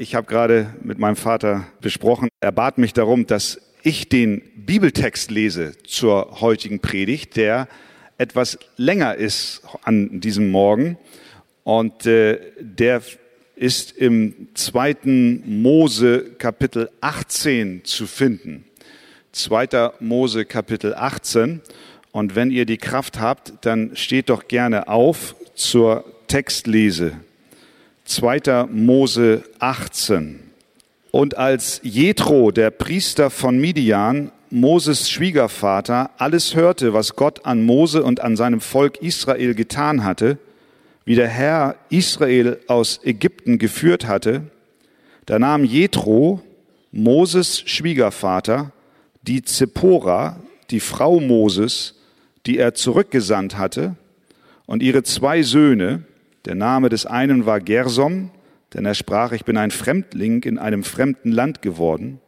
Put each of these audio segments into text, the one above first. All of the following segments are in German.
Ich habe gerade mit meinem Vater besprochen, er bat mich darum, dass ich den Bibeltext lese zur heutigen Predigt, der etwas länger ist an diesem Morgen und äh, der ist im zweiten Mose Kapitel 18 zu finden. Zweiter Mose Kapitel 18. Und wenn ihr die Kraft habt, dann steht doch gerne auf zur Textlese. 2. Mose 18. Und als Jethro, der Priester von Midian, Moses Schwiegervater, alles hörte, was Gott an Mose und an seinem Volk Israel getan hatte, wie der Herr Israel aus Ägypten geführt hatte, da nahm Jethro, Moses Schwiegervater, die Zippora, die Frau Moses, die er zurückgesandt hatte, und ihre zwei Söhne, der Name des einen war Gersom, denn er sprach, ich bin ein Fremdling in einem fremden Land geworden.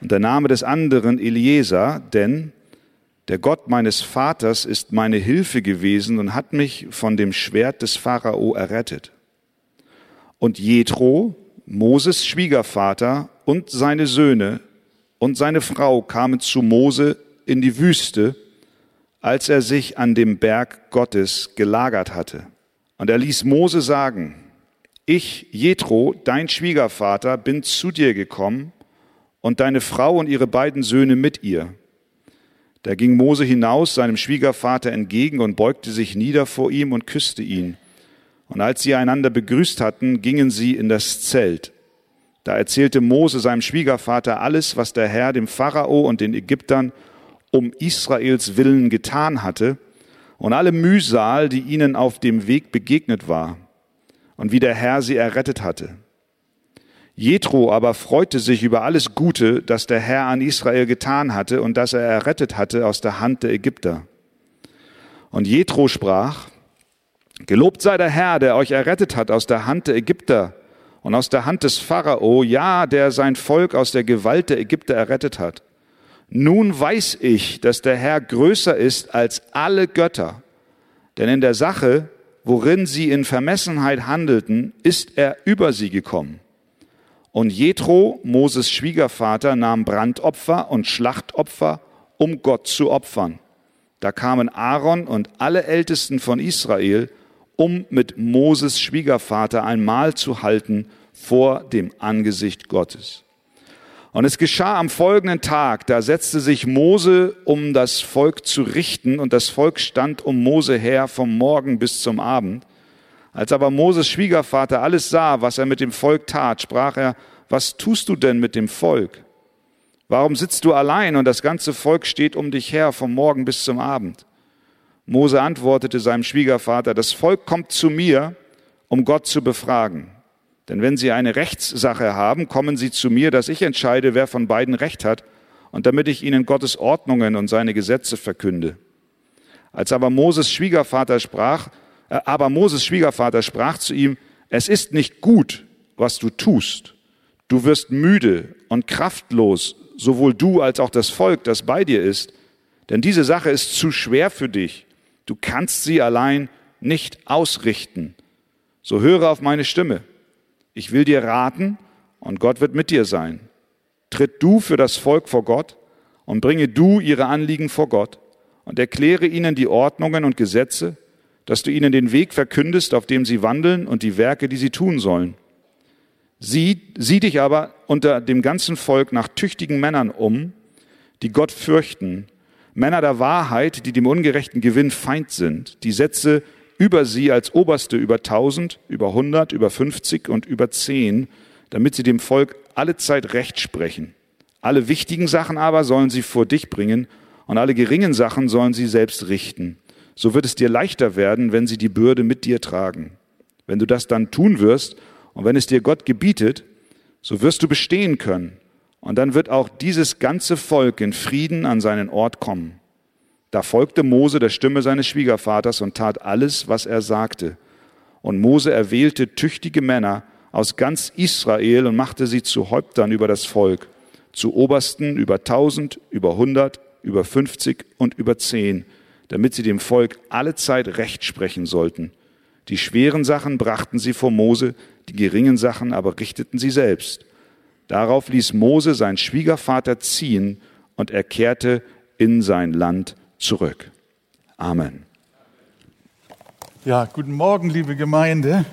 Und der Name des anderen Eliezer, denn der Gott meines Vaters ist meine Hilfe gewesen und hat mich von dem Schwert des Pharao errettet. Und Jethro, Moses Schwiegervater und seine Söhne und seine Frau kamen zu Mose in die Wüste, als er sich an dem Berg Gottes gelagert hatte. Und er ließ Mose sagen, ich, Jethro, dein Schwiegervater, bin zu dir gekommen und deine Frau und ihre beiden Söhne mit ihr. Da ging Mose hinaus seinem Schwiegervater entgegen und beugte sich nieder vor ihm und küsste ihn. Und als sie einander begrüßt hatten, gingen sie in das Zelt. Da erzählte Mose seinem Schwiegervater alles, was der Herr dem Pharao und den Ägyptern um Israels willen getan hatte und alle Mühsal, die ihnen auf dem Weg begegnet war und wie der Herr sie errettet hatte. Jethro aber freute sich über alles Gute, das der Herr an Israel getan hatte und das er errettet hatte aus der Hand der Ägypter. Und Jethro sprach, Gelobt sei der Herr, der euch errettet hat aus der Hand der Ägypter und aus der Hand des Pharao, ja, der sein Volk aus der Gewalt der Ägypter errettet hat. Nun weiß ich, dass der Herr größer ist als alle Götter, denn in der Sache, worin sie in Vermessenheit handelten, ist er über sie gekommen. Und Jethro, Moses Schwiegervater, nahm Brandopfer und Schlachtopfer, um Gott zu opfern. Da kamen Aaron und alle Ältesten von Israel, um mit Moses Schwiegervater ein Mahl zu halten vor dem Angesicht Gottes. Und es geschah am folgenden Tag, da setzte sich Mose, um das Volk zu richten, und das Volk stand um Mose her vom Morgen bis zum Abend. Als aber Moses Schwiegervater alles sah, was er mit dem Volk tat, sprach er, was tust du denn mit dem Volk? Warum sitzt du allein und das ganze Volk steht um dich her vom Morgen bis zum Abend? Mose antwortete seinem Schwiegervater, das Volk kommt zu mir, um Gott zu befragen. Denn wenn sie eine Rechtssache haben, kommen sie zu mir, dass ich entscheide, wer von beiden Recht hat, und damit ich ihnen Gottes Ordnungen und seine Gesetze verkünde. Als aber Moses Schwiegervater sprach, äh, aber Moses Schwiegervater sprach zu ihm, es ist nicht gut, was du tust. Du wirst müde und kraftlos, sowohl du als auch das Volk, das bei dir ist, denn diese Sache ist zu schwer für dich. Du kannst sie allein nicht ausrichten. So höre auf meine Stimme. Ich will dir raten und Gott wird mit dir sein. Tritt du für das Volk vor Gott und bringe du ihre Anliegen vor Gott und erkläre ihnen die Ordnungen und Gesetze, dass du ihnen den Weg verkündest, auf dem sie wandeln und die Werke, die sie tun sollen. Sieh, sieh dich aber unter dem ganzen Volk nach tüchtigen Männern um, die Gott fürchten, Männer der Wahrheit, die dem ungerechten Gewinn Feind sind, die Sätze über sie als Oberste über tausend, über hundert, über fünfzig und über zehn, damit sie dem Volk alle Zeit Recht sprechen. Alle wichtigen Sachen aber sollen sie vor dich bringen und alle geringen Sachen sollen sie selbst richten. So wird es dir leichter werden, wenn sie die Bürde mit dir tragen. Wenn du das dann tun wirst und wenn es dir Gott gebietet, so wirst du bestehen können. Und dann wird auch dieses ganze Volk in Frieden an seinen Ort kommen. Da folgte Mose der Stimme seines Schwiegervaters und tat alles, was er sagte. Und Mose erwählte tüchtige Männer aus ganz Israel und machte sie zu Häuptern über das Volk, zu Obersten über tausend, über hundert, über fünfzig und über zehn, damit sie dem Volk alle Zeit Recht sprechen sollten. Die schweren Sachen brachten sie vor Mose, die geringen Sachen aber richteten sie selbst. Darauf ließ Mose seinen Schwiegervater ziehen und er kehrte in sein Land zurück. Amen. Ja, guten Morgen, liebe Gemeinde.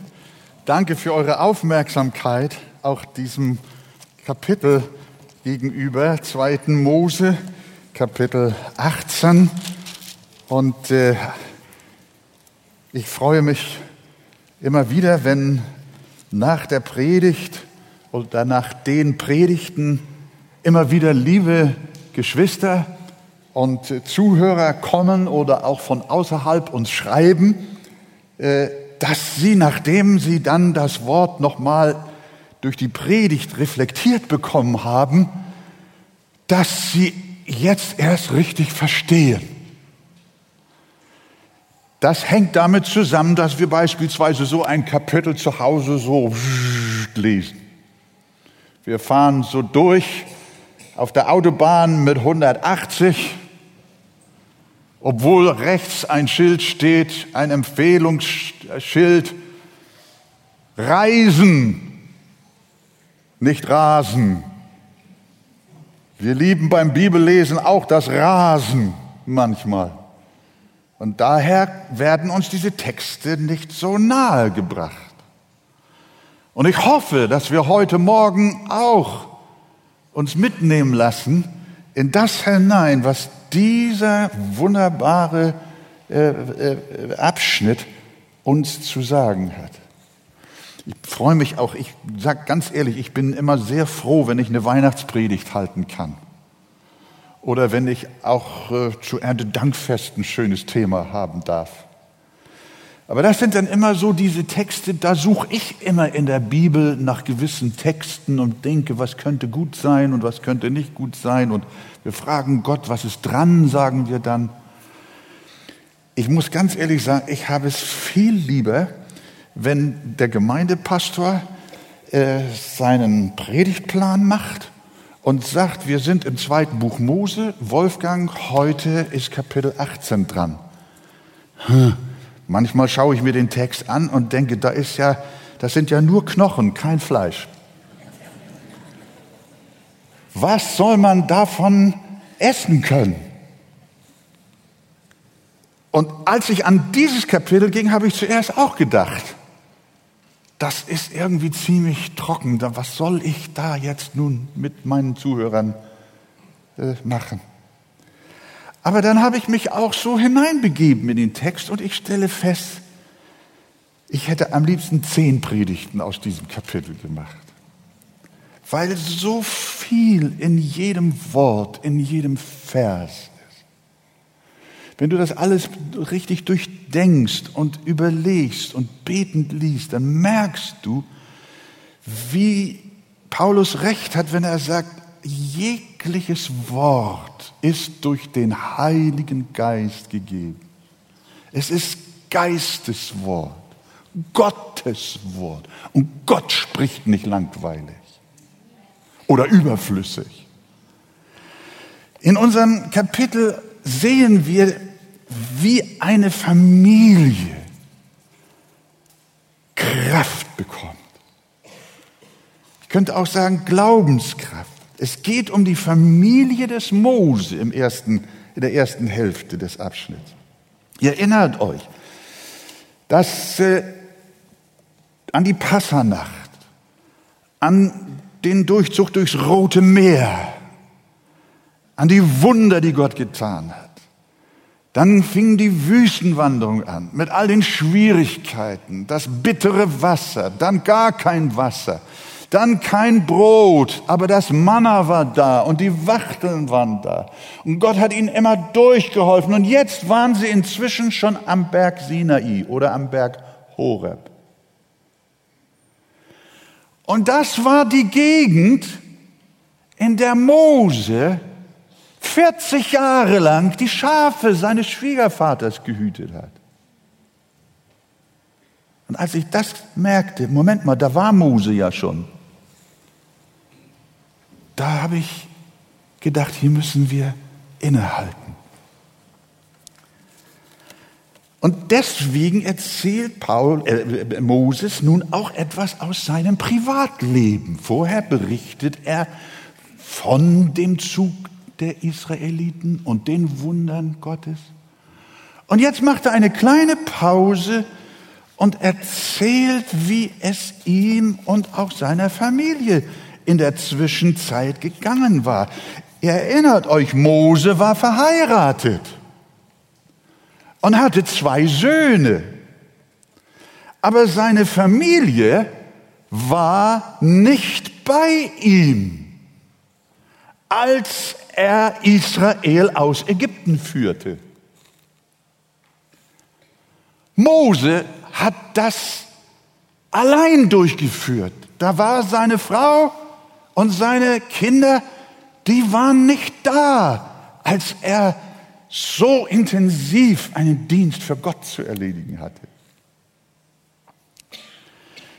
Danke für eure Aufmerksamkeit, auch diesem Kapitel gegenüber, 2. Mose, Kapitel 18. Und äh, ich freue mich immer wieder, wenn nach der Predigt oder nach den Predigten immer wieder liebe Geschwister und Zuhörer kommen oder auch von außerhalb uns schreiben, äh, dass sie, nachdem sie dann das Wort nochmal durch die Predigt reflektiert bekommen haben, dass sie jetzt erst richtig verstehen. Das hängt damit zusammen, dass wir beispielsweise so ein Kapitel zu Hause so lesen. Wir fahren so durch auf der Autobahn mit 180, obwohl rechts ein Schild steht, ein Empfehlungsschild, Reisen, nicht Rasen. Wir lieben beim Bibellesen auch das Rasen manchmal. Und daher werden uns diese Texte nicht so nahe gebracht. Und ich hoffe, dass wir heute Morgen auch uns mitnehmen lassen in das hinein, was dieser wunderbare äh, äh, Abschnitt uns zu sagen hat. Ich freue mich auch, ich sage ganz ehrlich, ich bin immer sehr froh, wenn ich eine Weihnachtspredigt halten kann oder wenn ich auch äh, zu Erntedankfest ein schönes Thema haben darf. Aber das sind dann immer so diese Texte, da suche ich immer in der Bibel nach gewissen Texten und denke, was könnte gut sein und was könnte nicht gut sein. Und wir fragen Gott, was ist dran, sagen wir dann. Ich muss ganz ehrlich sagen, ich habe es viel lieber, wenn der Gemeindepastor äh, seinen Predigtplan macht und sagt, wir sind im zweiten Buch Mose, Wolfgang, heute ist Kapitel 18 dran. Hm. Manchmal schaue ich mir den Text an und denke, da ist ja, das sind ja nur Knochen, kein Fleisch. Was soll man davon essen können? Und als ich an dieses Kapitel ging, habe ich zuerst auch gedacht, das ist irgendwie ziemlich trocken. Was soll ich da jetzt nun mit meinen Zuhörern äh, machen? Aber dann habe ich mich auch so hineinbegeben in den Text und ich stelle fest, ich hätte am liebsten zehn Predigten aus diesem Kapitel gemacht. Weil so viel in jedem Wort, in jedem Vers wenn du das alles richtig durchdenkst und überlegst und betend liest, dann merkst du, wie Paulus recht hat, wenn er sagt, jegliches Wort ist durch den Heiligen Geist gegeben. Es ist Geisteswort, Gottes Wort. Und Gott spricht nicht langweilig oder überflüssig. In unserem Kapitel sehen wir wie eine Familie Kraft bekommt. Ich könnte auch sagen Glaubenskraft. Es geht um die Familie des Mose im ersten, in der ersten Hälfte des Abschnitts. Ihr erinnert euch, dass äh, an die Passanacht, an den Durchzug durchs Rote Meer, an die Wunder, die Gott getan hat, dann fing die Wüstenwanderung an mit all den Schwierigkeiten, das bittere Wasser, dann gar kein Wasser, dann kein Brot, aber das Manna war da und die Wachteln waren da. Und Gott hat ihnen immer durchgeholfen. Und jetzt waren sie inzwischen schon am Berg Sinai oder am Berg Horeb. Und das war die Gegend, in der Mose 40 Jahre lang die Schafe seines Schwiegervaters gehütet hat. Und als ich das merkte, Moment mal, da war Mose ja schon, da habe ich gedacht, hier müssen wir innehalten. Und deswegen erzählt Paul, äh, Moses nun auch etwas aus seinem Privatleben. Vorher berichtet er von dem Zug der Israeliten und den Wundern Gottes. Und jetzt macht er eine kleine Pause und erzählt, wie es ihm und auch seiner Familie in der Zwischenzeit gegangen war. Ihr erinnert euch, Mose war verheiratet und hatte zwei Söhne. Aber seine Familie war nicht bei ihm, als er Israel aus Ägypten führte. Mose hat das allein durchgeführt. Da war seine Frau und seine Kinder, die waren nicht da, als er so intensiv einen Dienst für Gott zu erledigen hatte.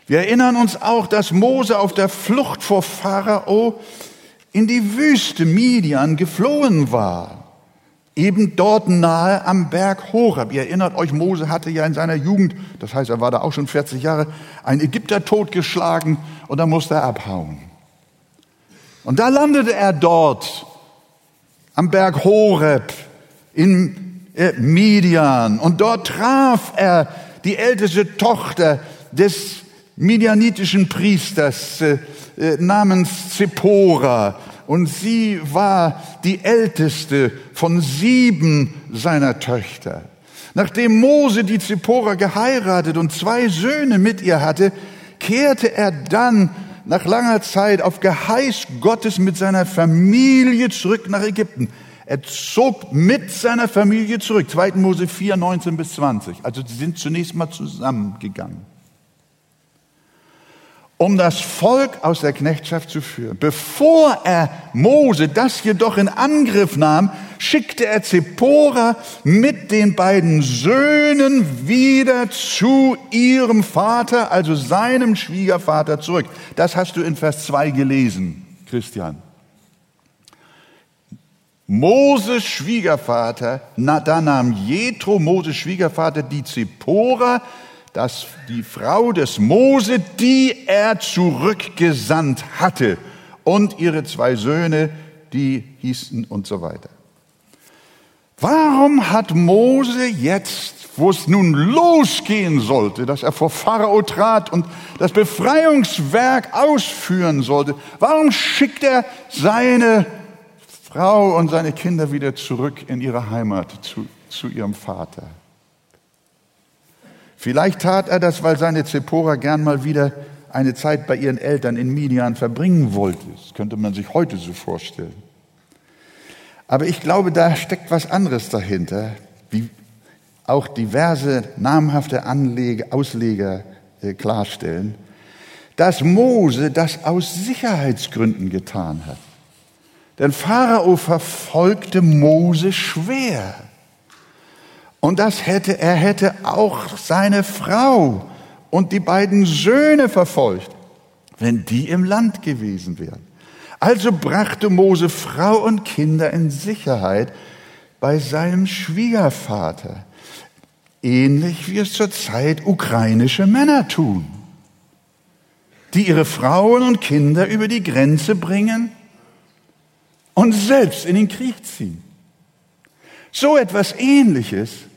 Wir erinnern uns auch, dass Mose auf der Flucht vor Pharao in die Wüste Midian geflohen war. Eben dort nahe am Berg Horeb. Ihr erinnert euch, Mose hatte ja in seiner Jugend, das heißt, er war da auch schon 40 Jahre, einen Ägypter totgeschlagen und dann musste er abhauen. Und da landete er dort am Berg Horeb in äh, Midian und dort traf er die älteste Tochter des midianitischen Priesters äh, äh, namens Zippora und sie war die älteste von sieben seiner Töchter. Nachdem Mose die Zippora geheiratet und zwei Söhne mit ihr hatte, kehrte er dann nach langer Zeit auf Geheiß Gottes mit seiner Familie zurück nach Ägypten. Er zog mit seiner Familie zurück. 2. Mose 4, 19 bis 20. Also sie sind zunächst mal zusammengegangen. Um das Volk aus der Knechtschaft zu führen. Bevor er Mose das jedoch in Angriff nahm, schickte er Zippora mit den beiden Söhnen wieder zu ihrem Vater, also seinem Schwiegervater zurück. Das hast du in Vers 2 gelesen, Christian. Moses Schwiegervater, na, da nahm Jethro, Moses Schwiegervater, die Zippora, das, die Frau des Mose, die er zurückgesandt hatte, und ihre zwei Söhne, die hießen und so weiter. Warum hat Mose jetzt, wo es nun losgehen sollte, dass er vor Pharao trat und das Befreiungswerk ausführen sollte, warum schickt er seine Frau und seine Kinder wieder zurück in ihre Heimat zu, zu ihrem Vater. Vielleicht tat er das, weil seine Zippora gern mal wieder eine Zeit bei ihren Eltern in Midian verbringen wollte. Das könnte man sich heute so vorstellen. Aber ich glaube, da steckt was anderes dahinter, wie auch diverse namhafte Anleger, Ausleger äh, klarstellen, dass Mose das aus Sicherheitsgründen getan hat. Denn Pharao verfolgte Mose schwer. Und das hätte, er hätte auch seine Frau und die beiden Söhne verfolgt, wenn die im Land gewesen wären. Also brachte Mose Frau und Kinder in Sicherheit bei seinem Schwiegervater, ähnlich wie es zurzeit ukrainische Männer tun, die ihre Frauen und Kinder über die Grenze bringen und selbst in den Krieg ziehen. So etwas Ähnliches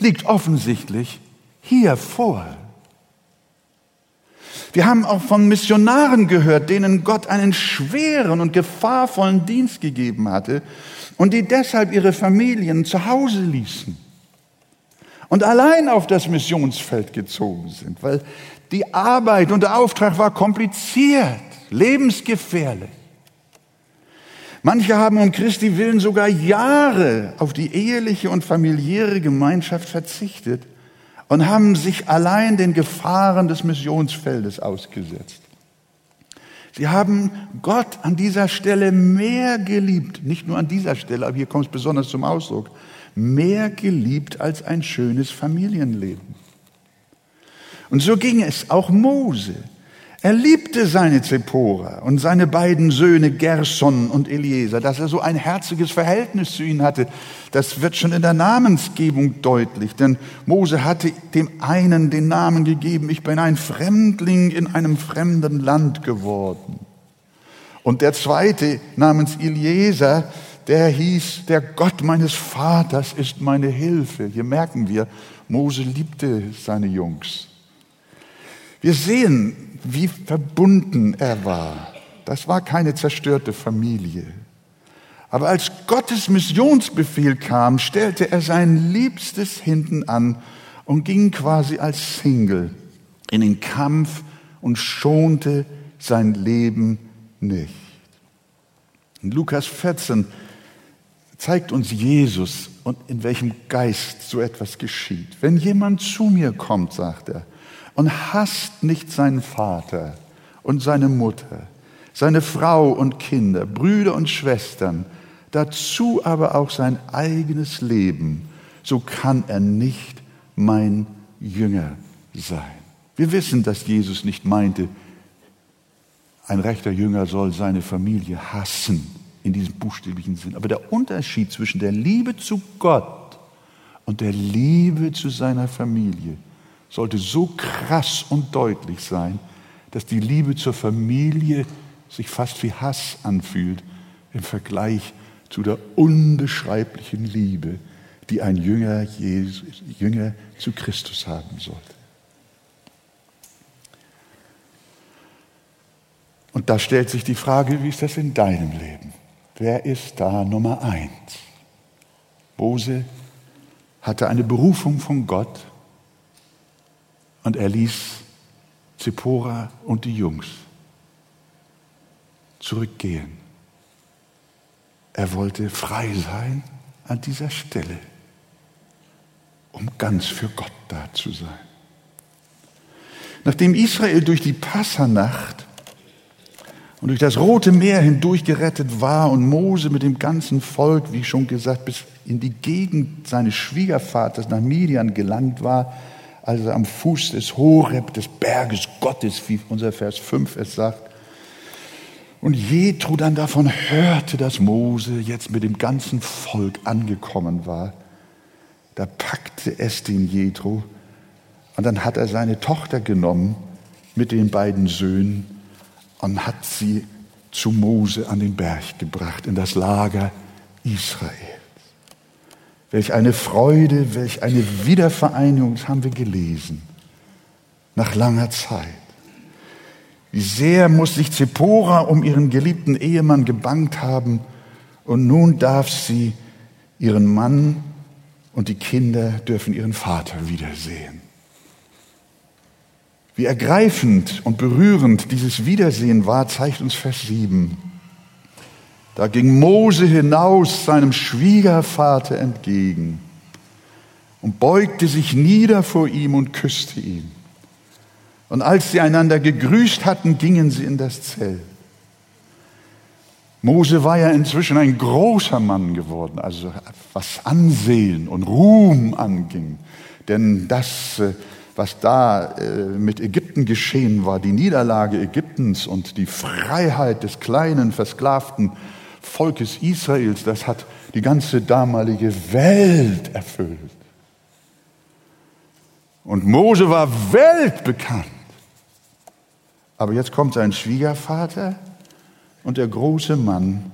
liegt offensichtlich hier vor. Wir haben auch von Missionaren gehört, denen Gott einen schweren und gefahrvollen Dienst gegeben hatte und die deshalb ihre Familien zu Hause ließen und allein auf das Missionsfeld gezogen sind, weil die Arbeit und der Auftrag war kompliziert, lebensgefährlich. Manche haben um Christi willen sogar Jahre auf die eheliche und familiäre Gemeinschaft verzichtet und haben sich allein den Gefahren des Missionsfeldes ausgesetzt. Sie haben Gott an dieser Stelle mehr geliebt, nicht nur an dieser Stelle, aber hier kommt es besonders zum Ausdruck, mehr geliebt als ein schönes Familienleben. Und so ging es auch Mose. Er liebte seine Zippora und seine beiden Söhne Gerson und Eliezer, dass er so ein herziges Verhältnis zu ihnen hatte. Das wird schon in der Namensgebung deutlich, denn Mose hatte dem einen den Namen gegeben, ich bin ein Fremdling in einem fremden Land geworden. Und der zweite namens Eliezer, der hieß, der Gott meines Vaters ist meine Hilfe. Hier merken wir, Mose liebte seine Jungs. Wir sehen, wie verbunden er war. Das war keine zerstörte Familie. Aber als Gottes Missionsbefehl kam, stellte er sein Liebstes hinten an und ging quasi als Single in den Kampf und schonte sein Leben nicht. In Lukas 14 zeigt uns Jesus und in welchem Geist so etwas geschieht. Wenn jemand zu mir kommt, sagt er, und hasst nicht seinen Vater und seine Mutter, seine Frau und Kinder, Brüder und Schwestern, dazu aber auch sein eigenes Leben, so kann er nicht mein Jünger sein. Wir wissen, dass Jesus nicht meinte, ein rechter Jünger soll seine Familie hassen in diesem buchstäblichen Sinn. Aber der Unterschied zwischen der Liebe zu Gott und der Liebe zu seiner Familie sollte so krass und deutlich sein, dass die Liebe zur Familie sich fast wie Hass anfühlt im Vergleich zu der unbeschreiblichen Liebe, die ein Jünger, Jesus, Jünger zu Christus haben sollte. Und da stellt sich die Frage, wie ist das in deinem Leben? Wer ist da Nummer eins? Mose hatte eine Berufung von Gott und er ließ Zippora und die Jungs zurückgehen. Er wollte frei sein an dieser Stelle, um ganz für Gott da zu sein. Nachdem Israel durch die Passanacht und durch das Rote Meer hindurch gerettet war und Mose mit dem ganzen Volk, wie schon gesagt, bis in die Gegend seines Schwiegervaters nach Midian gelangt war, also am Fuß des Horeb, des Berges Gottes, wie unser Vers 5 es sagt. Und Jethro dann davon hörte, dass Mose jetzt mit dem ganzen Volk angekommen war. Da packte es den Jethro und dann hat er seine Tochter genommen mit den beiden Söhnen und hat sie zu Mose an den Berg gebracht, in das Lager Israel. Welch eine Freude, welch eine Wiedervereinigung, das haben wir gelesen, nach langer Zeit. Wie sehr muss sich Zippora um ihren geliebten Ehemann gebangt haben und nun darf sie ihren Mann und die Kinder dürfen ihren Vater wiedersehen. Wie ergreifend und berührend dieses Wiedersehen war, zeigt uns Vers 7. Da ging Mose hinaus seinem Schwiegervater entgegen und beugte sich nieder vor ihm und küsste ihn. Und als sie einander gegrüßt hatten, gingen sie in das Zelt. Mose war ja inzwischen ein großer Mann geworden, also was Ansehen und Ruhm anging. Denn das, äh, was da äh, mit Ägypten geschehen war, die Niederlage Ägyptens und die Freiheit des kleinen, versklavten Volkes Israels, das hat die ganze damalige Welt erfüllt. Und Mose war weltbekannt. Aber jetzt kommt sein Schwiegervater und der große Mann,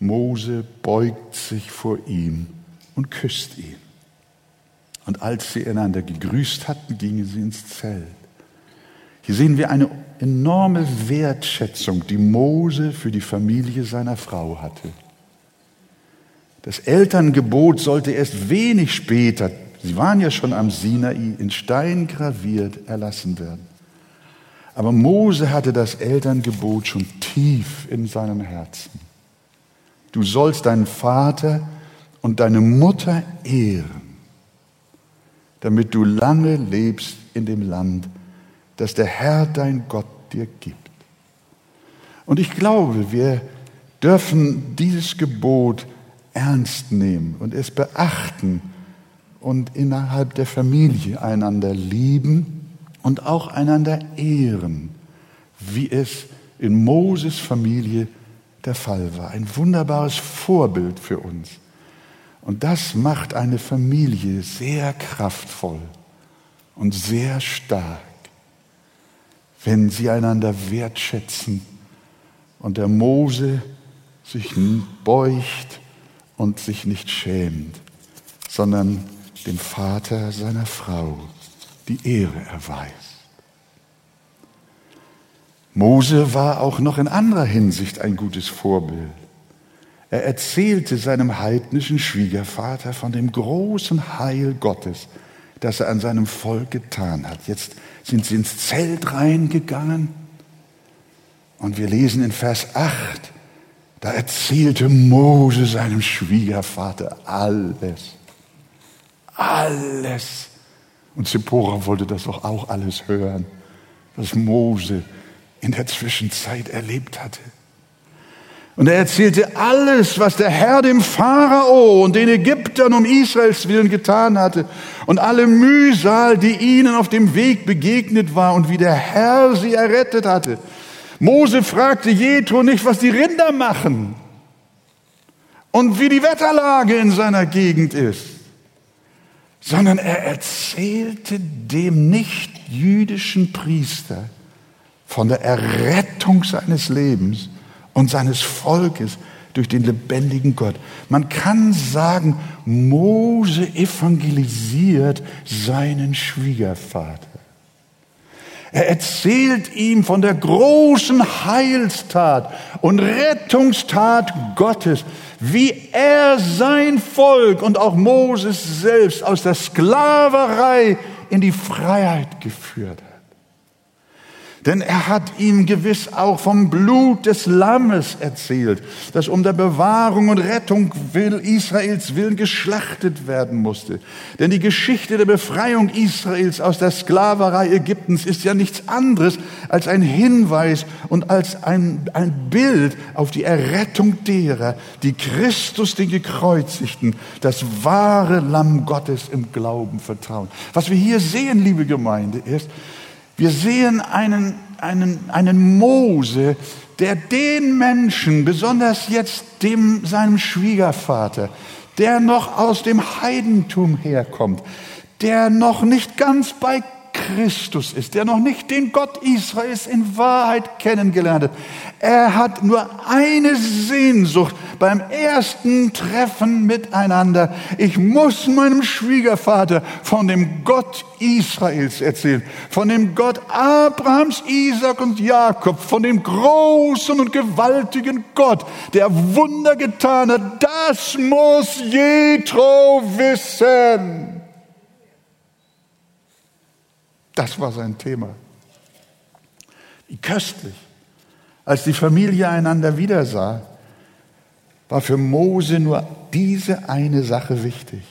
Mose, beugt sich vor ihm und küsst ihn. Und als sie einander gegrüßt hatten, gingen sie ins Zelt. Hier sehen wir eine enorme Wertschätzung, die Mose für die Familie seiner Frau hatte. Das Elterngebot sollte erst wenig später, sie waren ja schon am Sinai, in Stein graviert erlassen werden. Aber Mose hatte das Elterngebot schon tief in seinem Herzen. Du sollst deinen Vater und deine Mutter ehren, damit du lange lebst in dem Land, das der Herr dein Gott dir gibt. Und ich glaube, wir dürfen dieses Gebot ernst nehmen und es beachten und innerhalb der Familie einander lieben und auch einander ehren, wie es in Moses Familie der Fall war. Ein wunderbares Vorbild für uns. Und das macht eine Familie sehr kraftvoll und sehr stark, wenn sie einander wertschätzen und der Mose sich beugt und sich nicht schämt, sondern dem Vater seiner Frau die Ehre erweist. Mose war auch noch in anderer Hinsicht ein gutes Vorbild. Er erzählte seinem heidnischen Schwiegervater von dem großen Heil Gottes, das er an seinem Volk getan hat. Jetzt sind sie ins Zelt reingegangen und wir lesen in Vers 8, da erzählte Mose seinem Schwiegervater alles. Alles. Und Zippora wollte das doch auch alles hören, was Mose in der Zwischenzeit erlebt hatte. Und er erzählte alles, was der Herr dem Pharao und den Ägyptern um Israels willen getan hatte und alle Mühsal, die ihnen auf dem Weg begegnet war und wie der Herr sie errettet hatte. Mose fragte Jethro nicht, was die Rinder machen und wie die Wetterlage in seiner Gegend ist, sondern er erzählte dem nicht-jüdischen Priester von der Errettung seines Lebens und seines Volkes durch den lebendigen Gott. Man kann sagen, Mose evangelisiert seinen Schwiegervater. Er erzählt ihm von der großen Heilstat und Rettungstat Gottes, wie er sein Volk und auch Moses selbst aus der Sklaverei in die Freiheit geführt. Denn er hat ihm gewiss auch vom Blut des Lammes erzählt, das um der Bewahrung und Rettung will, Israels willen geschlachtet werden musste. Denn die Geschichte der Befreiung Israels aus der Sklaverei Ägyptens ist ja nichts anderes als ein Hinweis und als ein, ein Bild auf die Errettung derer, die Christus, den Gekreuzigten, das wahre Lamm Gottes im Glauben vertrauen. Was wir hier sehen, liebe Gemeinde, ist, wir sehen einen, einen, einen Mose, der den Menschen, besonders jetzt dem, seinem Schwiegervater, der noch aus dem Heidentum herkommt, der noch nicht ganz bei Christus ist, der noch nicht den Gott Israels in Wahrheit kennengelernt hat. Er hat nur eine Sehnsucht beim ersten Treffen miteinander. Ich muss meinem Schwiegervater von dem Gott Israels erzählen, von dem Gott Abrahams, Isaac und Jakob, von dem großen und gewaltigen Gott, der Wunder getan hat. Das muss Jethro wissen. Das war sein Thema. Wie köstlich. Als die Familie einander wiedersah, war für Mose nur diese eine Sache wichtig.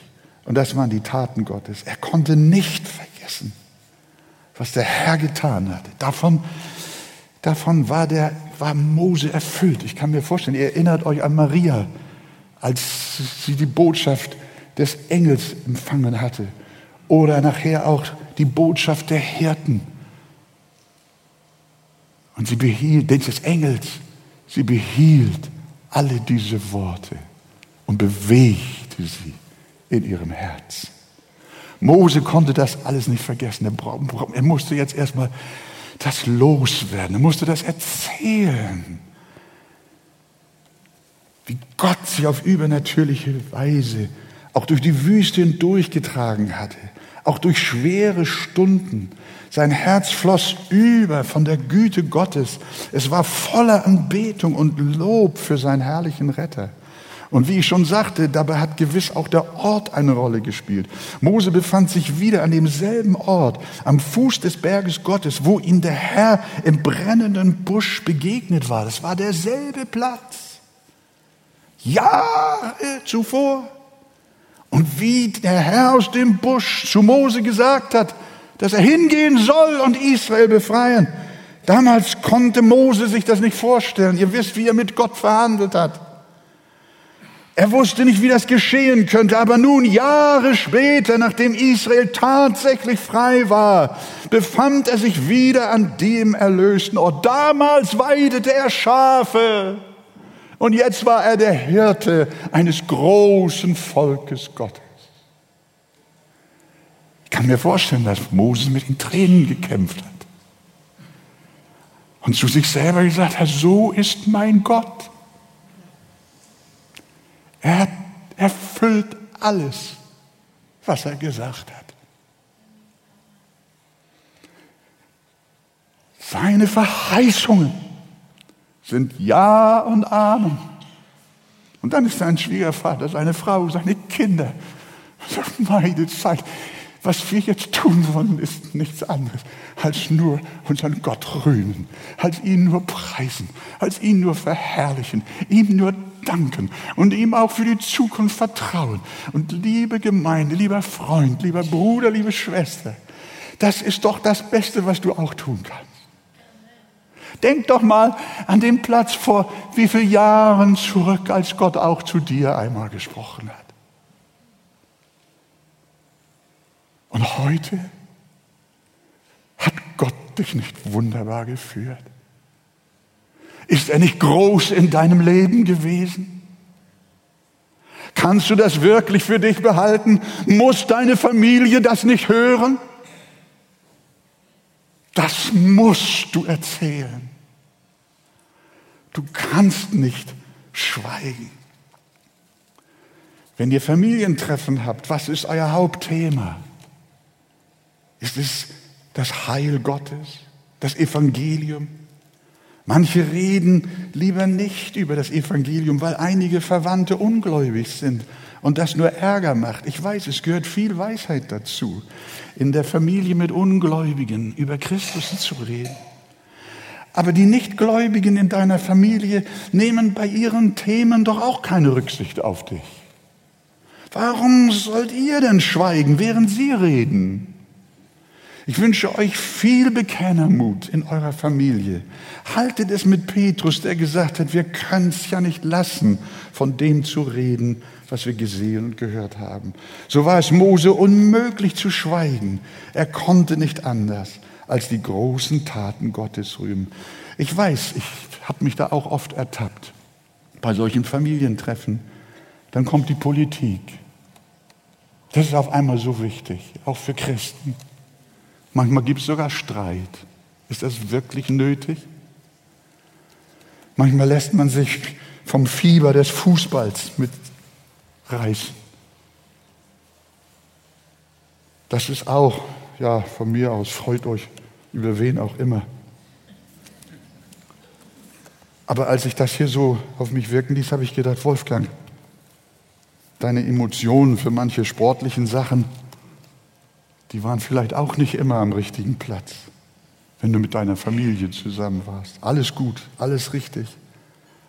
Und das waren die Taten Gottes. Er konnte nicht vergessen, was der Herr getan hatte. Davon, davon war, der, war Mose erfüllt. Ich kann mir vorstellen, ihr erinnert euch an Maria, als sie die Botschaft des Engels empfangen hatte. Oder nachher auch die Botschaft der Hirten. Und sie behielt, des Engels, sie behielt alle diese Worte und bewegte sie in ihrem Herzen. Mose konnte das alles nicht vergessen. Er, musste jetzt erstmal das loswerden. Er musste das erzählen. Wie Gott sie auf übernatürliche Weise auch durch die Wüste hindurchgetragen hatte auch durch schwere Stunden. Sein Herz floss über von der Güte Gottes. Es war voller Anbetung und Lob für seinen herrlichen Retter. Und wie ich schon sagte, dabei hat gewiss auch der Ort eine Rolle gespielt. Mose befand sich wieder an demselben Ort, am Fuß des Berges Gottes, wo ihm der Herr im brennenden Busch begegnet war. Das war derselbe Platz. Jahre zuvor. Und wie der Herr aus dem Busch zu Mose gesagt hat, dass er hingehen soll und Israel befreien. Damals konnte Mose sich das nicht vorstellen. Ihr wisst, wie er mit Gott verhandelt hat. Er wusste nicht, wie das geschehen könnte, aber nun, Jahre später, nachdem Israel tatsächlich frei war, befand er sich wieder an dem erlösten Ort. Damals weidete er Schafe und jetzt war er der Hirte eines großen Volkes Gottes. Ich kann mir vorstellen, dass Moses mit den Tränen gekämpft hat und zu sich selber gesagt hat, so ist mein Gott. Er erfüllt alles, was er gesagt hat. Seine Verheißungen sind Ja und Amen. Und dann ist sein Schwiegervater, seine Frau, seine Kinder. Meine Zeit. Was wir jetzt tun wollen, ist nichts anderes als nur unseren Gott rühmen, als ihn nur preisen, als ihn nur verherrlichen, ihm nur danken und ihm auch für die Zukunft vertrauen. Und liebe Gemeinde, lieber Freund, lieber Bruder, liebe Schwester, das ist doch das Beste, was du auch tun kannst. Denk doch mal an den Platz vor wie vielen Jahren zurück, als Gott auch zu dir einmal gesprochen hat. Und heute hat Gott dich nicht wunderbar geführt. Ist er nicht groß in deinem Leben gewesen? Kannst du das wirklich für dich behalten? Muss deine Familie das nicht hören? Das musst du erzählen. Du kannst nicht schweigen. Wenn ihr Familientreffen habt, was ist euer Hauptthema? Ist es das Heil Gottes, das Evangelium? Manche reden lieber nicht über das Evangelium, weil einige Verwandte ungläubig sind und das nur Ärger macht. Ich weiß, es gehört viel Weisheit dazu, in der Familie mit Ungläubigen über Christus zu reden. Aber die Nichtgläubigen in deiner Familie nehmen bei ihren Themen doch auch keine Rücksicht auf dich. Warum sollt ihr denn schweigen, während sie reden? Ich wünsche euch viel Bekennermut in eurer Familie. Haltet es mit Petrus, der gesagt hat, wir können es ja nicht lassen, von dem zu reden, was wir gesehen und gehört haben. So war es Mose unmöglich zu schweigen. Er konnte nicht anders, als die großen Taten Gottes rühmen. Ich weiß, ich habe mich da auch oft ertappt bei solchen Familientreffen. Dann kommt die Politik. Das ist auf einmal so wichtig, auch für Christen. Manchmal gibt es sogar Streit. Ist das wirklich nötig? Manchmal lässt man sich vom Fieber des Fußballs mitreißen. Das ist auch, ja, von mir aus, freut euch über wen auch immer. Aber als ich das hier so auf mich wirken ließ, habe ich gedacht, Wolfgang, deine Emotionen für manche sportlichen Sachen, die waren vielleicht auch nicht immer am richtigen Platz, wenn du mit deiner Familie zusammen warst. Alles gut, alles richtig.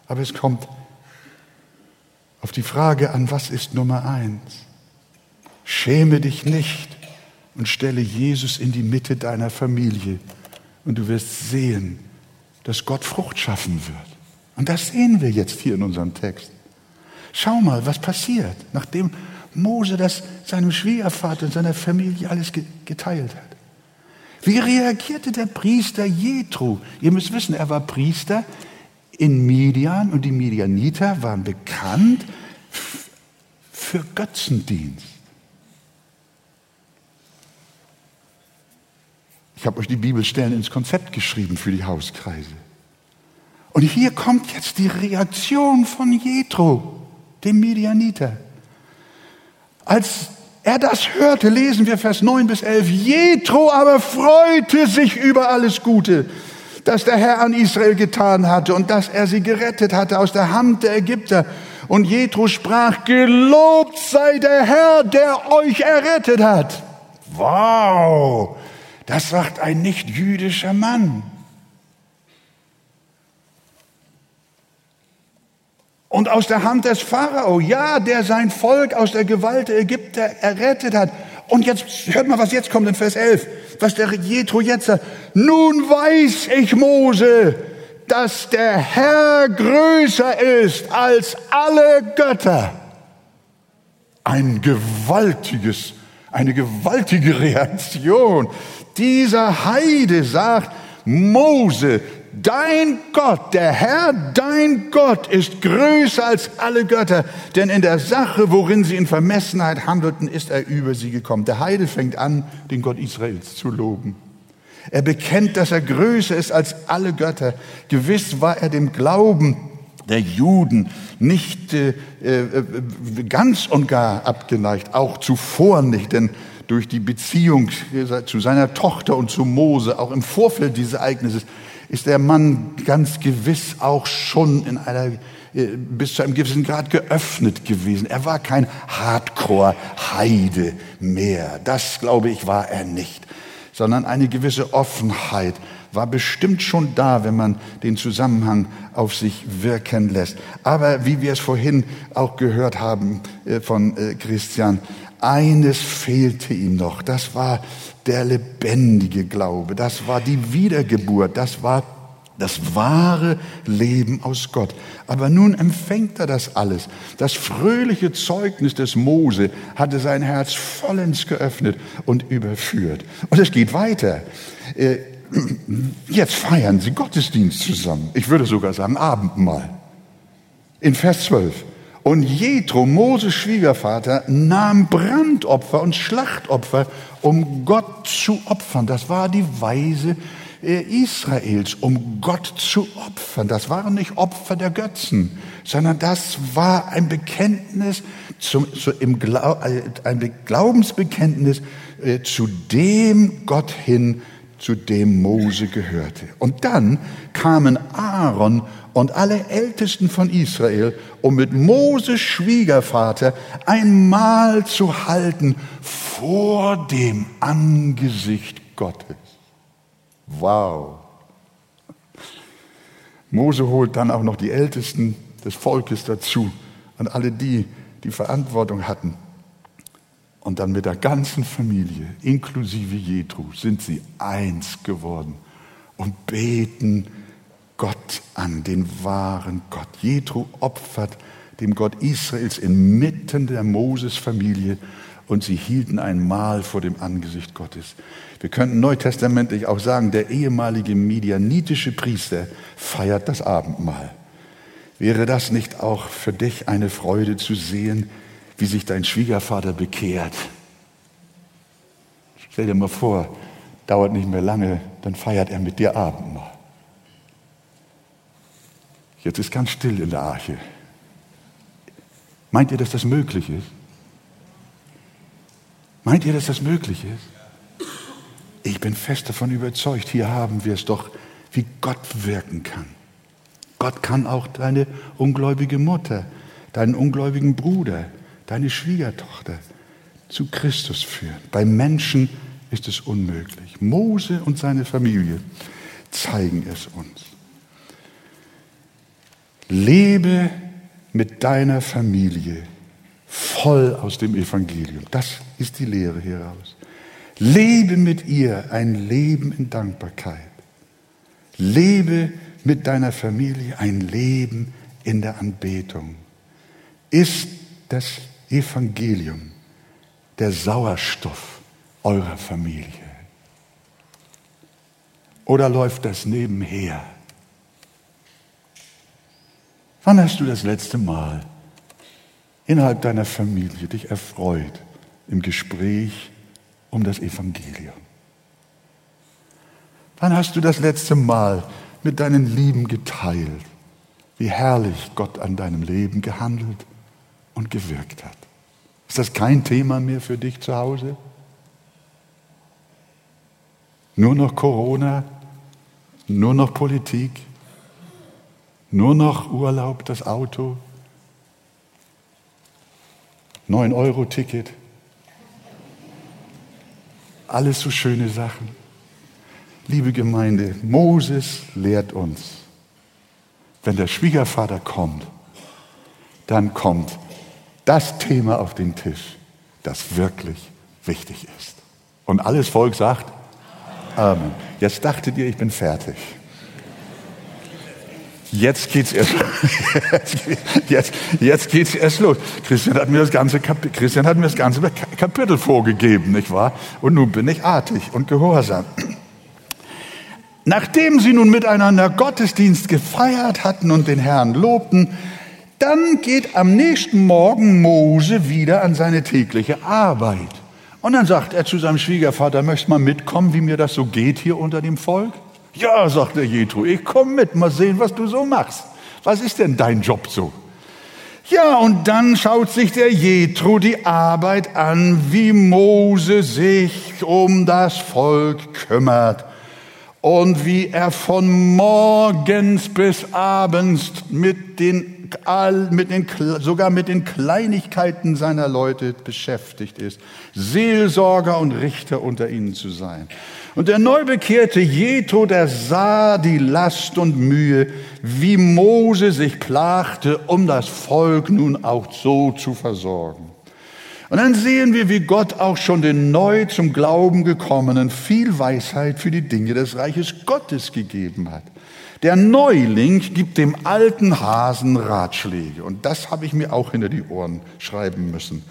Aber es kommt auf die Frage an, was ist Nummer eins? Schäme dich nicht und stelle Jesus in die Mitte deiner Familie und du wirst sehen, dass Gott Frucht schaffen wird. Und das sehen wir jetzt hier in unserem Text. Schau mal, was passiert, nachdem Mose das seinem Schwiegervater und seiner Familie alles geteilt hat. Wie reagierte der Priester Jethro? Ihr müsst wissen, er war Priester in Midian und die Midianiter waren bekannt für Götzendienst. Ich habe euch die Bibelstellen ins Konzept geschrieben für die Hauskreise. Und hier kommt jetzt die Reaktion von Jethro, dem Midianiter. Als er das hörte, lesen wir Vers 9 bis 11, Jethro aber freute sich über alles Gute, das der Herr an Israel getan hatte und dass er sie gerettet hatte aus der Hand der Ägypter. Und Jethro sprach, gelobt sei der Herr, der euch errettet hat. Wow, das sagt ein nicht jüdischer Mann. Und aus der Hand des Pharao, ja, der sein Volk aus der Gewalt der Ägypter errettet hat. Und jetzt, hört mal, was jetzt kommt in Vers 11, was der Jethro jetzt sagt. Nun weiß ich, Mose, dass der Herr größer ist als alle Götter. Ein gewaltiges, eine gewaltige Reaktion. Dieser Heide sagt, Mose, dein Gott, der Herr, dein Gott ist größer als alle Götter, denn in der Sache, worin sie in Vermessenheit handelten, ist er über sie gekommen. Der Heide fängt an, den Gott Israels zu loben. Er bekennt, dass er größer ist als alle Götter. Gewiss war er dem Glauben der Juden nicht äh, äh, ganz und gar abgeneigt, auch zuvor nicht, denn durch die Beziehung zu seiner Tochter und zu Mose, auch im Vorfeld dieses Ereignisses, ist der Mann ganz gewiss auch schon in einer äh, bis zu einem gewissen Grad geöffnet gewesen. Er war kein Hardcore-Heide mehr. Das, glaube ich, war er nicht. Sondern eine gewisse Offenheit war bestimmt schon da, wenn man den Zusammenhang auf sich wirken lässt. Aber wie wir es vorhin auch gehört haben äh, von äh, Christian, eines fehlte ihm noch. Das war der lebendige Glaube. Das war die Wiedergeburt. Das war das wahre Leben aus Gott. Aber nun empfängt er das alles. Das fröhliche Zeugnis des Mose hatte sein Herz vollends geöffnet und überführt. Und es geht weiter. Äh, jetzt feiern sie Gottesdienst zusammen. Ich würde sogar sagen Abendmahl. In Vers 12. Und Jethro, Moses Schwiegervater, nahm Brandopfer und Schlachtopfer, um Gott zu opfern. Das war die Weise äh, Israels, um Gott zu opfern. Das waren nicht Opfer der Götzen, sondern das war ein Bekenntnis, zum, zu, im Glau, äh, ein Glaubensbekenntnis äh, zu dem Gott hin, zu dem Mose gehörte. Und dann kamen Aaron und alle Ältesten von Israel, um mit Moses Schwiegervater ein Mahl zu halten vor dem Angesicht Gottes. Wow. Mose holt dann auch noch die Ältesten des Volkes dazu und alle die, die Verantwortung hatten. Und dann mit der ganzen Familie, inklusive Jethro, sind sie eins geworden und beten Gott an, den wahren Gott. Jethro opfert dem Gott Israels inmitten der Moses-Familie und sie hielten ein Mahl vor dem Angesicht Gottes. Wir könnten neutestamentlich auch sagen, der ehemalige medianitische Priester feiert das Abendmahl. Wäre das nicht auch für dich eine Freude zu sehen, wie sich dein Schwiegervater bekehrt? Stell dir mal vor, dauert nicht mehr lange, dann feiert er mit dir Abendmahl. Jetzt ist ganz still in der Arche. Meint ihr, dass das möglich ist? Meint ihr, dass das möglich ist? Ich bin fest davon überzeugt, hier haben wir es doch, wie Gott wirken kann. Gott kann auch deine ungläubige Mutter, deinen ungläubigen Bruder, deine Schwiegertochter zu Christus führen. Bei Menschen ist es unmöglich. Mose und seine Familie zeigen es uns. Lebe mit deiner Familie voll aus dem Evangelium. Das ist die Lehre hieraus. Lebe mit ihr ein Leben in Dankbarkeit. Lebe mit deiner Familie ein Leben in der Anbetung. Ist das Evangelium der Sauerstoff eurer Familie? Oder läuft das nebenher? Wann hast du das letzte Mal innerhalb deiner Familie dich erfreut im Gespräch um das Evangelium? Wann hast du das letzte Mal mit deinen Lieben geteilt, wie herrlich Gott an deinem Leben gehandelt und gewirkt hat? Ist das kein Thema mehr für dich zu Hause? Nur noch Corona? Nur noch Politik? Nur noch Urlaub, das Auto? 9-Euro-Ticket? Alles so schöne Sachen. Liebe Gemeinde, Moses lehrt uns, wenn der Schwiegervater kommt, dann kommt das Thema auf den Tisch, das wirklich wichtig ist. Und alles Volk sagt Amen. Jetzt dachtet ihr, ich bin fertig. Jetzt geht's erst, jetzt, jetzt geht's erst los. Christian hat mir das ganze, Kap Christian hat mir das ganze Kapitel vorgegeben, nicht wahr? Und nun bin ich artig und gehorsam. Nachdem sie nun miteinander Gottesdienst gefeiert hatten und den Herrn lobten, dann geht am nächsten Morgen Mose wieder an seine tägliche Arbeit. Und dann sagt er zu seinem Schwiegervater, möchtest mal mitkommen, wie mir das so geht hier unter dem Volk? Ja, sagt der Jethro, ich komme mit, mal sehen, was du so machst. Was ist denn dein Job so? Ja, und dann schaut sich der Jethro die Arbeit an, wie Mose sich um das Volk kümmert und wie er von morgens bis abends mit den, mit den, sogar mit den Kleinigkeiten seiner Leute beschäftigt ist, Seelsorger und Richter unter ihnen zu sein. Und der neubekehrte Jethro, der sah die Last und Mühe, wie Mose sich plagte, um das Volk nun auch so zu versorgen. Und dann sehen wir, wie Gott auch schon den neu zum Glauben gekommenen viel Weisheit für die Dinge des Reiches Gottes gegeben hat. Der Neuling gibt dem alten Hasen Ratschläge. Und das habe ich mir auch hinter die Ohren schreiben müssen.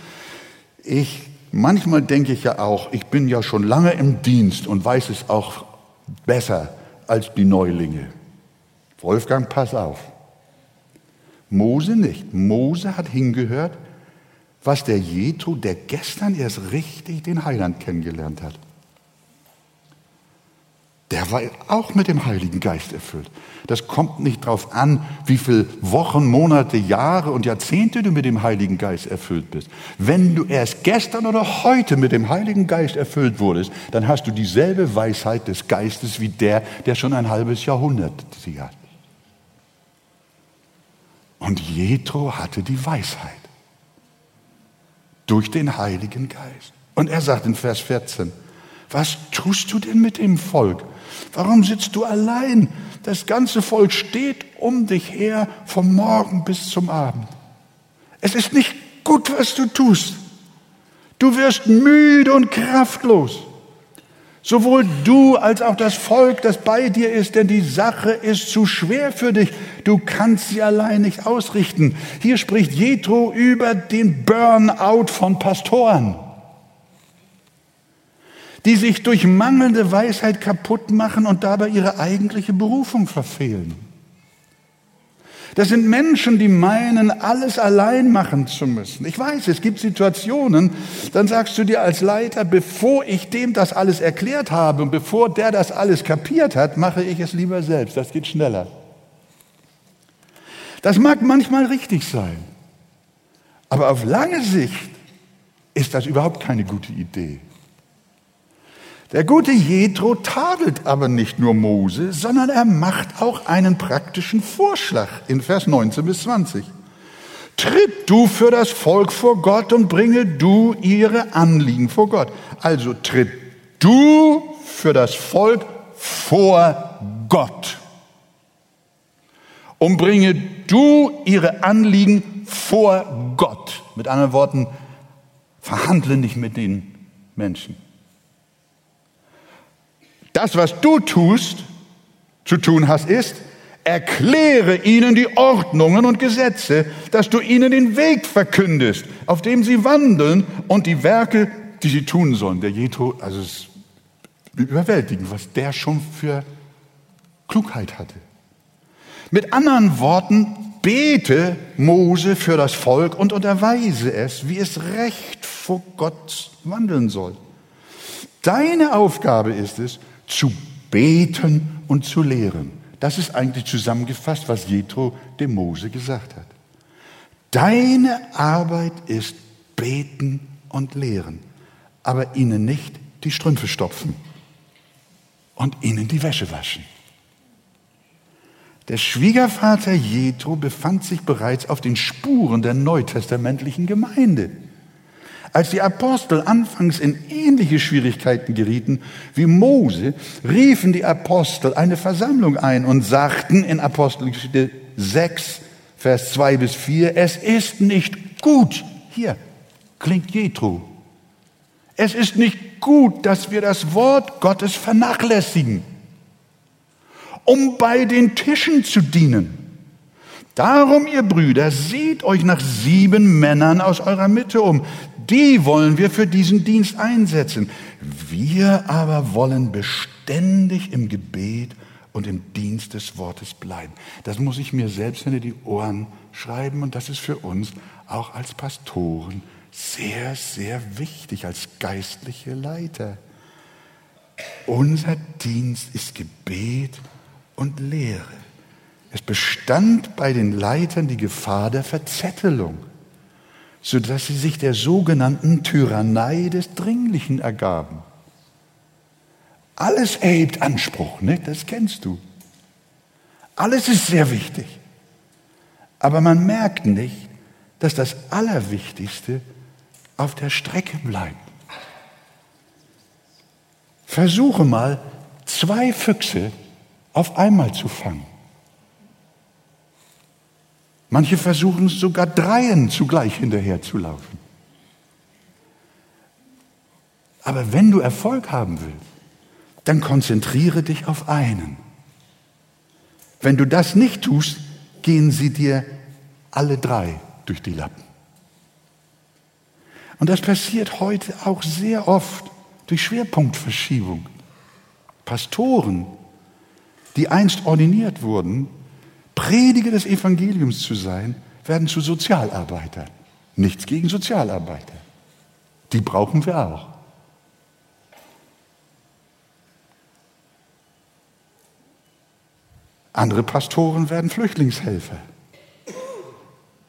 Ich Manchmal denke ich ja auch, ich bin ja schon lange im Dienst und weiß es auch besser als die Neulinge. Wolfgang, pass auf. Mose nicht. Mose hat hingehört, was der Jethro, der gestern erst richtig den Heiland kennengelernt hat der war auch mit dem Heiligen Geist erfüllt. Das kommt nicht darauf an, wie viele Wochen, Monate, Jahre und Jahrzehnte du mit dem Heiligen Geist erfüllt bist. Wenn du erst gestern oder heute mit dem Heiligen Geist erfüllt wurdest, dann hast du dieselbe Weisheit des Geistes wie der, der schon ein halbes Jahrhundert sie hat. Und Jethro hatte die Weisheit durch den Heiligen Geist. Und er sagt in Vers 14, was tust du denn mit dem Volk? Warum sitzt du allein? Das ganze Volk steht um dich her vom Morgen bis zum Abend. Es ist nicht gut, was du tust. Du wirst müde und kraftlos. Sowohl du als auch das Volk, das bei dir ist, denn die Sache ist zu schwer für dich. Du kannst sie allein nicht ausrichten. Hier spricht Jethro über den Burnout von Pastoren die sich durch mangelnde Weisheit kaputt machen und dabei ihre eigentliche Berufung verfehlen. Das sind Menschen, die meinen, alles allein machen zu müssen. Ich weiß, es gibt Situationen, dann sagst du dir als Leiter, bevor ich dem das alles erklärt habe und bevor der das alles kapiert hat, mache ich es lieber selbst. Das geht schneller. Das mag manchmal richtig sein, aber auf lange Sicht ist das überhaupt keine gute Idee. Der gute Jethro tadelt aber nicht nur Mose, sondern er macht auch einen praktischen Vorschlag in Vers 19 bis 20. Tritt du für das Volk vor Gott und bringe du ihre Anliegen vor Gott. Also tritt du für das Volk vor Gott und bringe du ihre Anliegen vor Gott. Mit anderen Worten, verhandle nicht mit den Menschen. Das, was du tust, zu tun hast, ist, erkläre ihnen die Ordnungen und Gesetze, dass du ihnen den Weg verkündest, auf dem sie wandeln und die Werke, die sie tun sollen. Der Jethro, also es überwältigend, was der schon für Klugheit hatte. Mit anderen Worten, bete Mose für das Volk und unterweise es, wie es recht vor Gott wandeln soll. Deine Aufgabe ist es, zu beten und zu lehren. Das ist eigentlich zusammengefasst, was Jethro dem Mose gesagt hat. Deine Arbeit ist beten und lehren, aber ihnen nicht die Strümpfe stopfen und ihnen die Wäsche waschen. Der Schwiegervater Jethro befand sich bereits auf den Spuren der neutestamentlichen Gemeinde. Als die Apostel anfangs in ähnliche Schwierigkeiten gerieten wie Mose, riefen die Apostel eine Versammlung ein und sagten in Apostelgeschichte 6, Vers 2 bis 4, es ist nicht gut, hier klingt Jethro, es ist nicht gut, dass wir das Wort Gottes vernachlässigen, um bei den Tischen zu dienen. Darum, ihr Brüder, seht euch nach sieben Männern aus eurer Mitte um. Die wollen wir für diesen Dienst einsetzen. Wir aber wollen beständig im Gebet und im Dienst des Wortes bleiben. Das muss ich mir selbst hinter die Ohren schreiben und das ist für uns auch als Pastoren sehr, sehr wichtig, als geistliche Leiter. Unser Dienst ist Gebet und Lehre. Es bestand bei den Leitern die Gefahr der Verzettelung, sodass sie sich der sogenannten Tyrannei des Dringlichen ergaben. Alles erhebt Anspruch, ne? das kennst du. Alles ist sehr wichtig. Aber man merkt nicht, dass das Allerwichtigste auf der Strecke bleibt. Versuche mal, zwei Füchse auf einmal zu fangen. Manche versuchen sogar dreien zugleich hinterher zu laufen. Aber wenn du Erfolg haben willst, dann konzentriere dich auf einen. Wenn du das nicht tust, gehen sie dir alle drei durch die Lappen. Und das passiert heute auch sehr oft durch Schwerpunktverschiebung. Pastoren, die einst ordiniert wurden, Prediger des Evangeliums zu sein, werden zu Sozialarbeitern. Nichts gegen Sozialarbeiter. Die brauchen wir auch. Andere Pastoren werden Flüchtlingshelfer.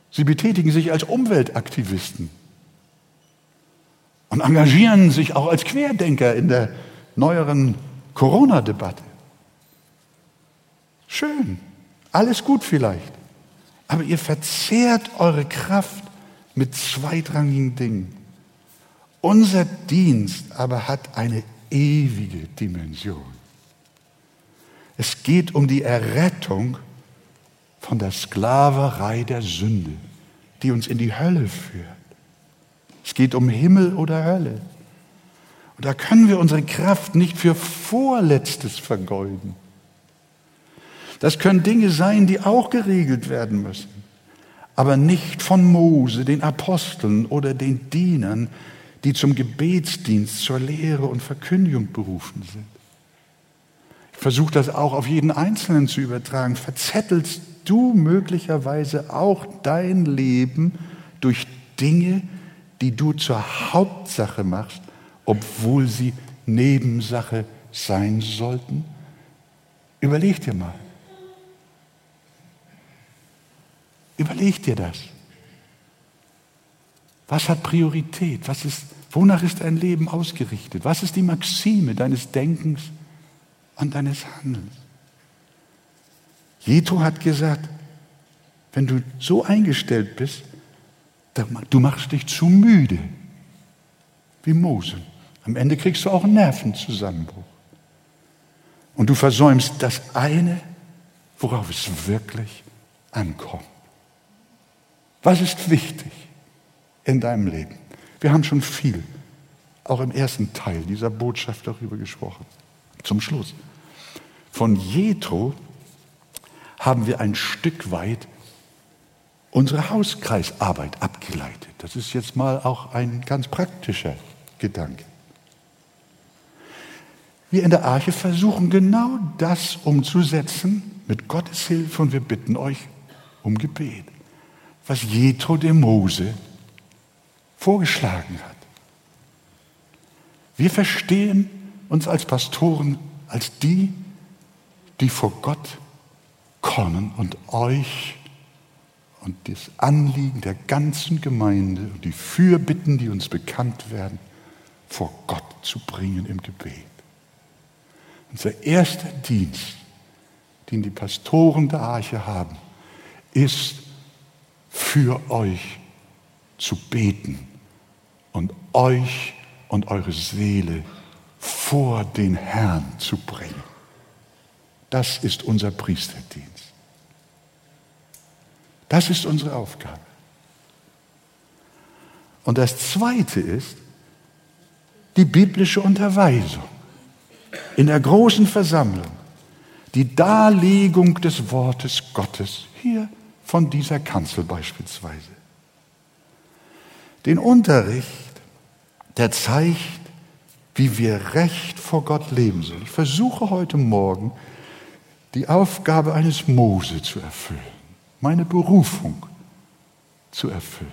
Sie betätigen sich als Umweltaktivisten und engagieren sich auch als Querdenker in der neueren Corona-Debatte. Schön, alles gut vielleicht, aber ihr verzehrt eure Kraft mit zweitrangigen Dingen. Unser Dienst aber hat eine ewige Dimension. Es geht um die Errettung von der Sklaverei der Sünde, die uns in die Hölle führt. Es geht um Himmel oder Hölle. Und da können wir unsere Kraft nicht für Vorletztes vergeuden. Das können Dinge sein, die auch geregelt werden müssen, aber nicht von Mose, den Aposteln oder den Dienern, die zum Gebetsdienst, zur Lehre und Verkündigung berufen sind. Ich versuche das auch auf jeden Einzelnen zu übertragen. Verzettelst du möglicherweise auch dein Leben durch Dinge, die du zur Hauptsache machst, obwohl sie Nebensache sein sollten? Überleg dir mal. Überleg dir das. Was hat Priorität? Was ist, wonach ist dein Leben ausgerichtet? Was ist die Maxime deines Denkens und deines Handelns? Jethro hat gesagt, wenn du so eingestellt bist, du machst dich zu müde, wie Mose. Am Ende kriegst du auch einen Nervenzusammenbruch. Und du versäumst das eine, worauf es wirklich ankommt. Was ist wichtig in deinem Leben? Wir haben schon viel, auch im ersten Teil dieser Botschaft darüber gesprochen. Zum Schluss. Von Jethro haben wir ein Stück weit unsere Hauskreisarbeit abgeleitet. Das ist jetzt mal auch ein ganz praktischer Gedanke. Wir in der Arche versuchen genau das umzusetzen mit Gottes Hilfe und wir bitten euch um Gebet, was Jethro dem Mose vorgeschlagen hat. Wir verstehen uns als Pastoren als die, die vor Gott kommen und euch und das Anliegen der ganzen Gemeinde und die Fürbitten, die uns bekannt werden, vor Gott zu bringen im Gebet. Unser erster Dienst, den die Pastoren der Arche haben, ist für euch zu beten und euch und eure Seele vor den Herrn zu bringen. Das ist unser Priesterdienst. Das ist unsere Aufgabe. Und das Zweite ist die biblische Unterweisung in der großen Versammlung, die Darlegung des Wortes Gottes hier von dieser Kanzel beispielsweise. Den Unterricht, der zeigt, wie wir recht vor Gott leben sollen. Ich versuche heute Morgen, die Aufgabe eines Mose zu erfüllen, meine Berufung zu erfüllen,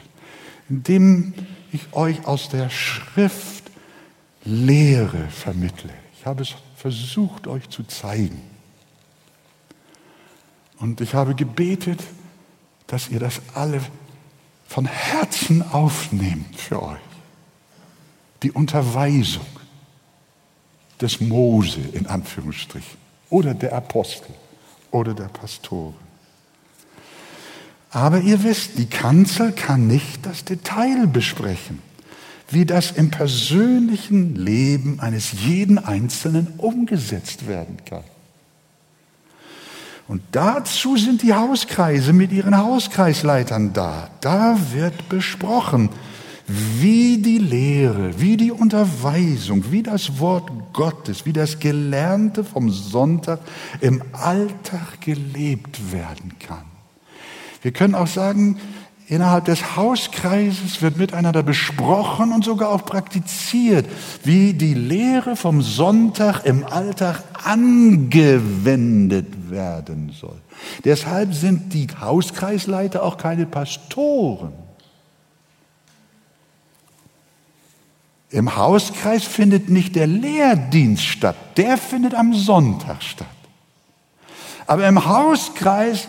indem ich euch aus der Schrift Lehre vermittle. Ich habe es versucht, euch zu zeigen. Und ich habe gebetet, dass ihr das alle von Herzen aufnehmt für euch. Die Unterweisung des Mose in Anführungsstrichen oder der Apostel oder der Pastoren. Aber ihr wisst, die Kanzel kann nicht das Detail besprechen, wie das im persönlichen Leben eines jeden Einzelnen umgesetzt werden kann. Und dazu sind die Hauskreise mit ihren Hauskreisleitern da. Da wird besprochen, wie die Lehre, wie die Unterweisung, wie das Wort Gottes, wie das Gelernte vom Sonntag im Alltag gelebt werden kann. Wir können auch sagen, innerhalb des Hauskreises wird miteinander besprochen und sogar auch praktiziert, wie die Lehre vom Sonntag im Alltag angewendet werden soll. Deshalb sind die Hauskreisleiter auch keine Pastoren. Im Hauskreis findet nicht der Lehrdienst statt, der findet am Sonntag statt. Aber im Hauskreis,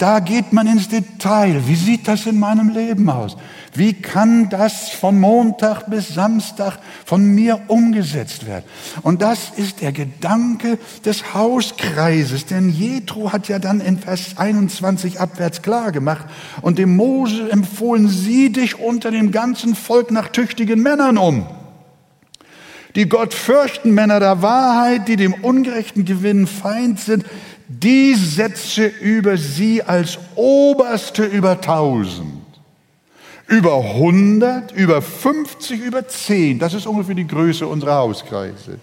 da geht man ins Detail. Wie sieht das in meinem Leben aus? Wie kann das von Montag bis Samstag von mir umgesetzt werden? Und das ist der Gedanke des Hauskreises. Denn Jethro hat ja dann in Vers 21 abwärts klar gemacht und dem Mose empfohlen, sieh dich unter dem ganzen Volk nach tüchtigen Männern um die Gott fürchten, Männer der Wahrheit, die dem ungerechten Gewinn Feind sind, die setze über sie als Oberste über tausend, über hundert, über fünfzig, über zehn. Das ist ungefähr die Größe unserer Hauskreise.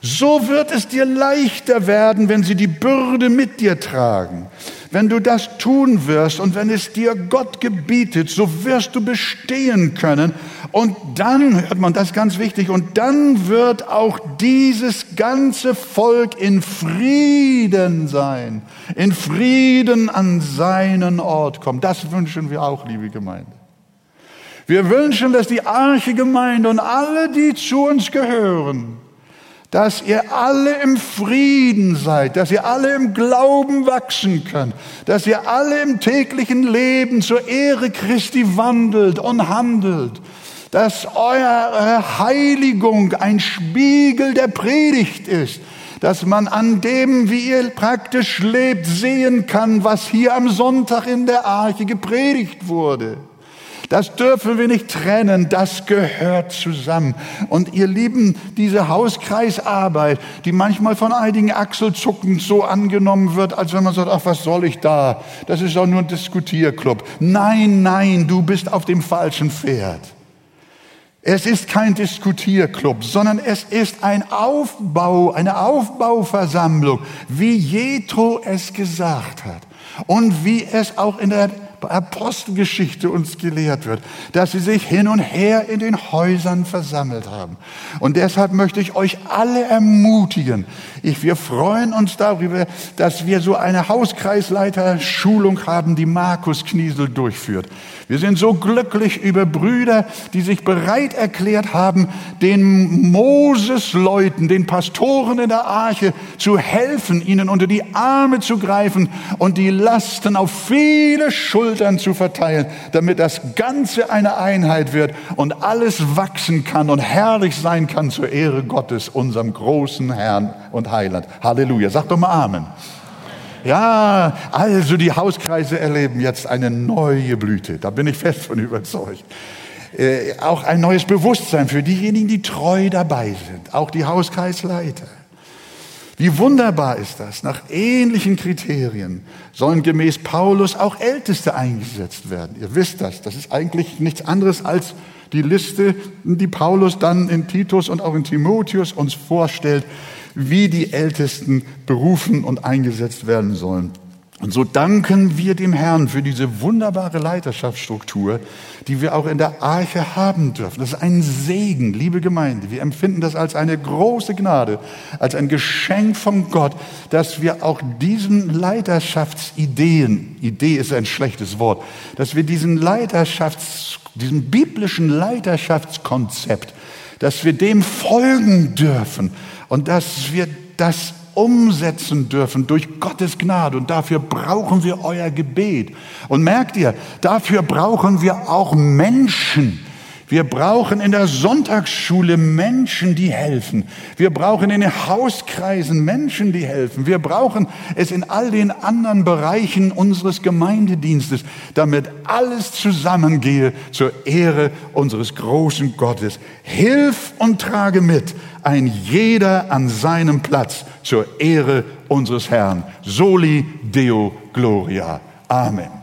So wird es dir leichter werden, wenn sie die Bürde mit dir tragen. Wenn du das tun wirst und wenn es dir Gott gebietet, so wirst du bestehen können. Und dann, hört man das ganz wichtig, und dann wird auch dieses ganze Volk in Frieden sein, in Frieden an seinen Ort kommen. Das wünschen wir auch, liebe Gemeinde. Wir wünschen, dass die Arche Gemeinde und alle, die zu uns gehören, dass ihr alle im Frieden seid, dass ihr alle im Glauben wachsen könnt, dass ihr alle im täglichen Leben zur Ehre Christi wandelt und handelt, dass eure Heiligung ein Spiegel der Predigt ist, dass man an dem, wie ihr praktisch lebt, sehen kann, was hier am Sonntag in der Arche gepredigt wurde. Das dürfen wir nicht trennen, das gehört zusammen. Und ihr Lieben, diese Hauskreisarbeit, die manchmal von einigen Achselzucken so angenommen wird, als wenn man sagt, ach, was soll ich da? Das ist doch nur ein Diskutierclub. Nein, nein, du bist auf dem falschen Pferd. Es ist kein Diskutierclub, sondern es ist ein Aufbau, eine Aufbauversammlung, wie Jethro es gesagt hat und wie es auch in der Apostelgeschichte uns gelehrt wird, dass sie sich hin und her in den Häusern versammelt haben. Und deshalb möchte ich euch alle ermutigen. Ich, wir freuen uns darüber, dass wir so eine Hauskreisleiter-Schulung haben, die Markus Kniesel durchführt. Wir sind so glücklich über Brüder, die sich bereit erklärt haben, den Moses-Leuten, den Pastoren in der Arche zu helfen, ihnen unter die Arme zu greifen und die Lasten auf viele Schultern zu verteilen, damit das Ganze eine Einheit wird und alles wachsen kann und herrlich sein kann zur Ehre Gottes, unserem großen Herrn und Heiland. Halleluja. Sag doch mal Amen. Ja, also die Hauskreise erleben jetzt eine neue Blüte. Da bin ich fest von überzeugt. Äh, auch ein neues Bewusstsein für diejenigen, die treu dabei sind. Auch die Hauskreisleiter. Wie wunderbar ist das? Nach ähnlichen Kriterien sollen gemäß Paulus auch Älteste eingesetzt werden. Ihr wisst das. Das ist eigentlich nichts anderes als die Liste, die Paulus dann in Titus und auch in Timotheus uns vorstellt, wie die Ältesten berufen und eingesetzt werden sollen. Und so danken wir dem Herrn für diese wunderbare Leiterschaftsstruktur, die wir auch in der Arche haben dürfen. Das ist ein Segen, liebe Gemeinde. Wir empfinden das als eine große Gnade, als ein Geschenk von Gott, dass wir auch diesen Leiterschaftsideen, Idee ist ein schlechtes Wort, dass wir diesen Leiterschafts, diesem biblischen Leiterschaftskonzept, dass wir dem folgen dürfen und dass wir das umsetzen dürfen durch Gottes Gnade. Und dafür brauchen wir euer Gebet. Und merkt ihr, dafür brauchen wir auch Menschen, wir brauchen in der Sonntagsschule Menschen, die helfen. Wir brauchen in den Hauskreisen Menschen, die helfen. Wir brauchen es in all den anderen Bereichen unseres Gemeindedienstes, damit alles zusammengehe zur Ehre unseres großen Gottes. Hilf und trage mit, ein jeder an seinem Platz zur Ehre unseres Herrn. Soli Deo Gloria. Amen.